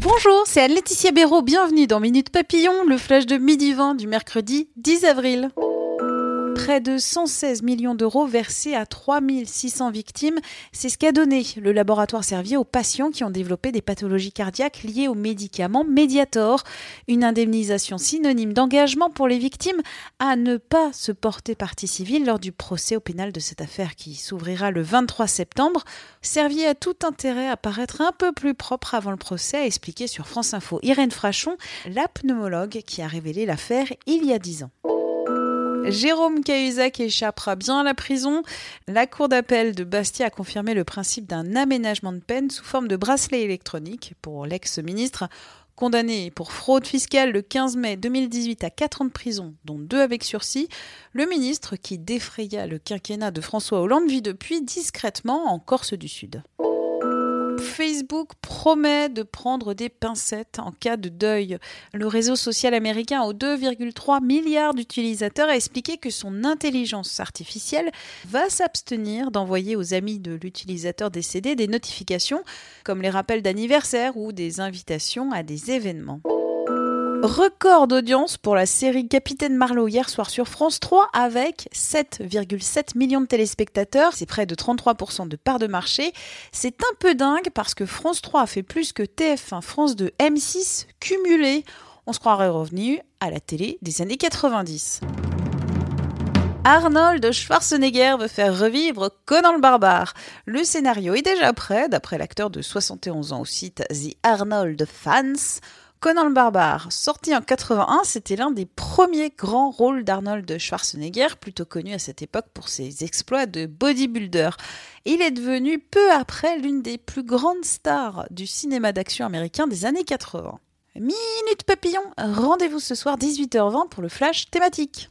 Bonjour, c'est Anne-Laetitia Béraud. Bienvenue dans Minute Papillon, le flash de midi 20 du mercredi 10 avril. Près de 116 millions d'euros versés à 3600 victimes, c'est ce qu'a donné le laboratoire Servier aux patients qui ont développé des pathologies cardiaques liées aux médicaments Mediator. Une indemnisation synonyme d'engagement pour les victimes à ne pas se porter partie civile lors du procès au pénal de cette affaire qui s'ouvrira le 23 septembre. Servier a tout intérêt à paraître un peu plus propre avant le procès, a expliqué sur France Info Irène Frachon, la pneumologue qui a révélé l'affaire il y a 10 ans. Jérôme Cahuzac échappera bien à la prison. La Cour d'appel de Bastia a confirmé le principe d'un aménagement de peine sous forme de bracelet électronique pour l'ex-ministre. Condamné pour fraude fiscale le 15 mai 2018 à 4 ans de prison, dont 2 avec sursis, le ministre qui défraya le quinquennat de François Hollande vit depuis discrètement en Corse du Sud. Facebook promet de prendre des pincettes en cas de deuil. Le réseau social américain aux 2,3 milliards d'utilisateurs a expliqué que son intelligence artificielle va s'abstenir d'envoyer aux amis de l'utilisateur décédé des notifications comme les rappels d'anniversaire ou des invitations à des événements. Record d'audience pour la série Capitaine Marlowe hier soir sur France 3 avec 7,7 millions de téléspectateurs. C'est près de 33% de part de marché. C'est un peu dingue parce que France 3 a fait plus que TF1, France 2, M6 cumulés. On se croirait revenu à la télé des années 90. Arnold Schwarzenegger veut faire revivre Conan le barbare. Le scénario est déjà prêt, d'après l'acteur de 71 ans au site The Arnold Fans. Conan le barbare, sorti en 81, c'était l'un des premiers grands rôles d'Arnold Schwarzenegger, plutôt connu à cette époque pour ses exploits de bodybuilder. Il est devenu peu après l'une des plus grandes stars du cinéma d'action américain des années 80. Minute papillon, rendez-vous ce soir 18h20 pour le flash thématique.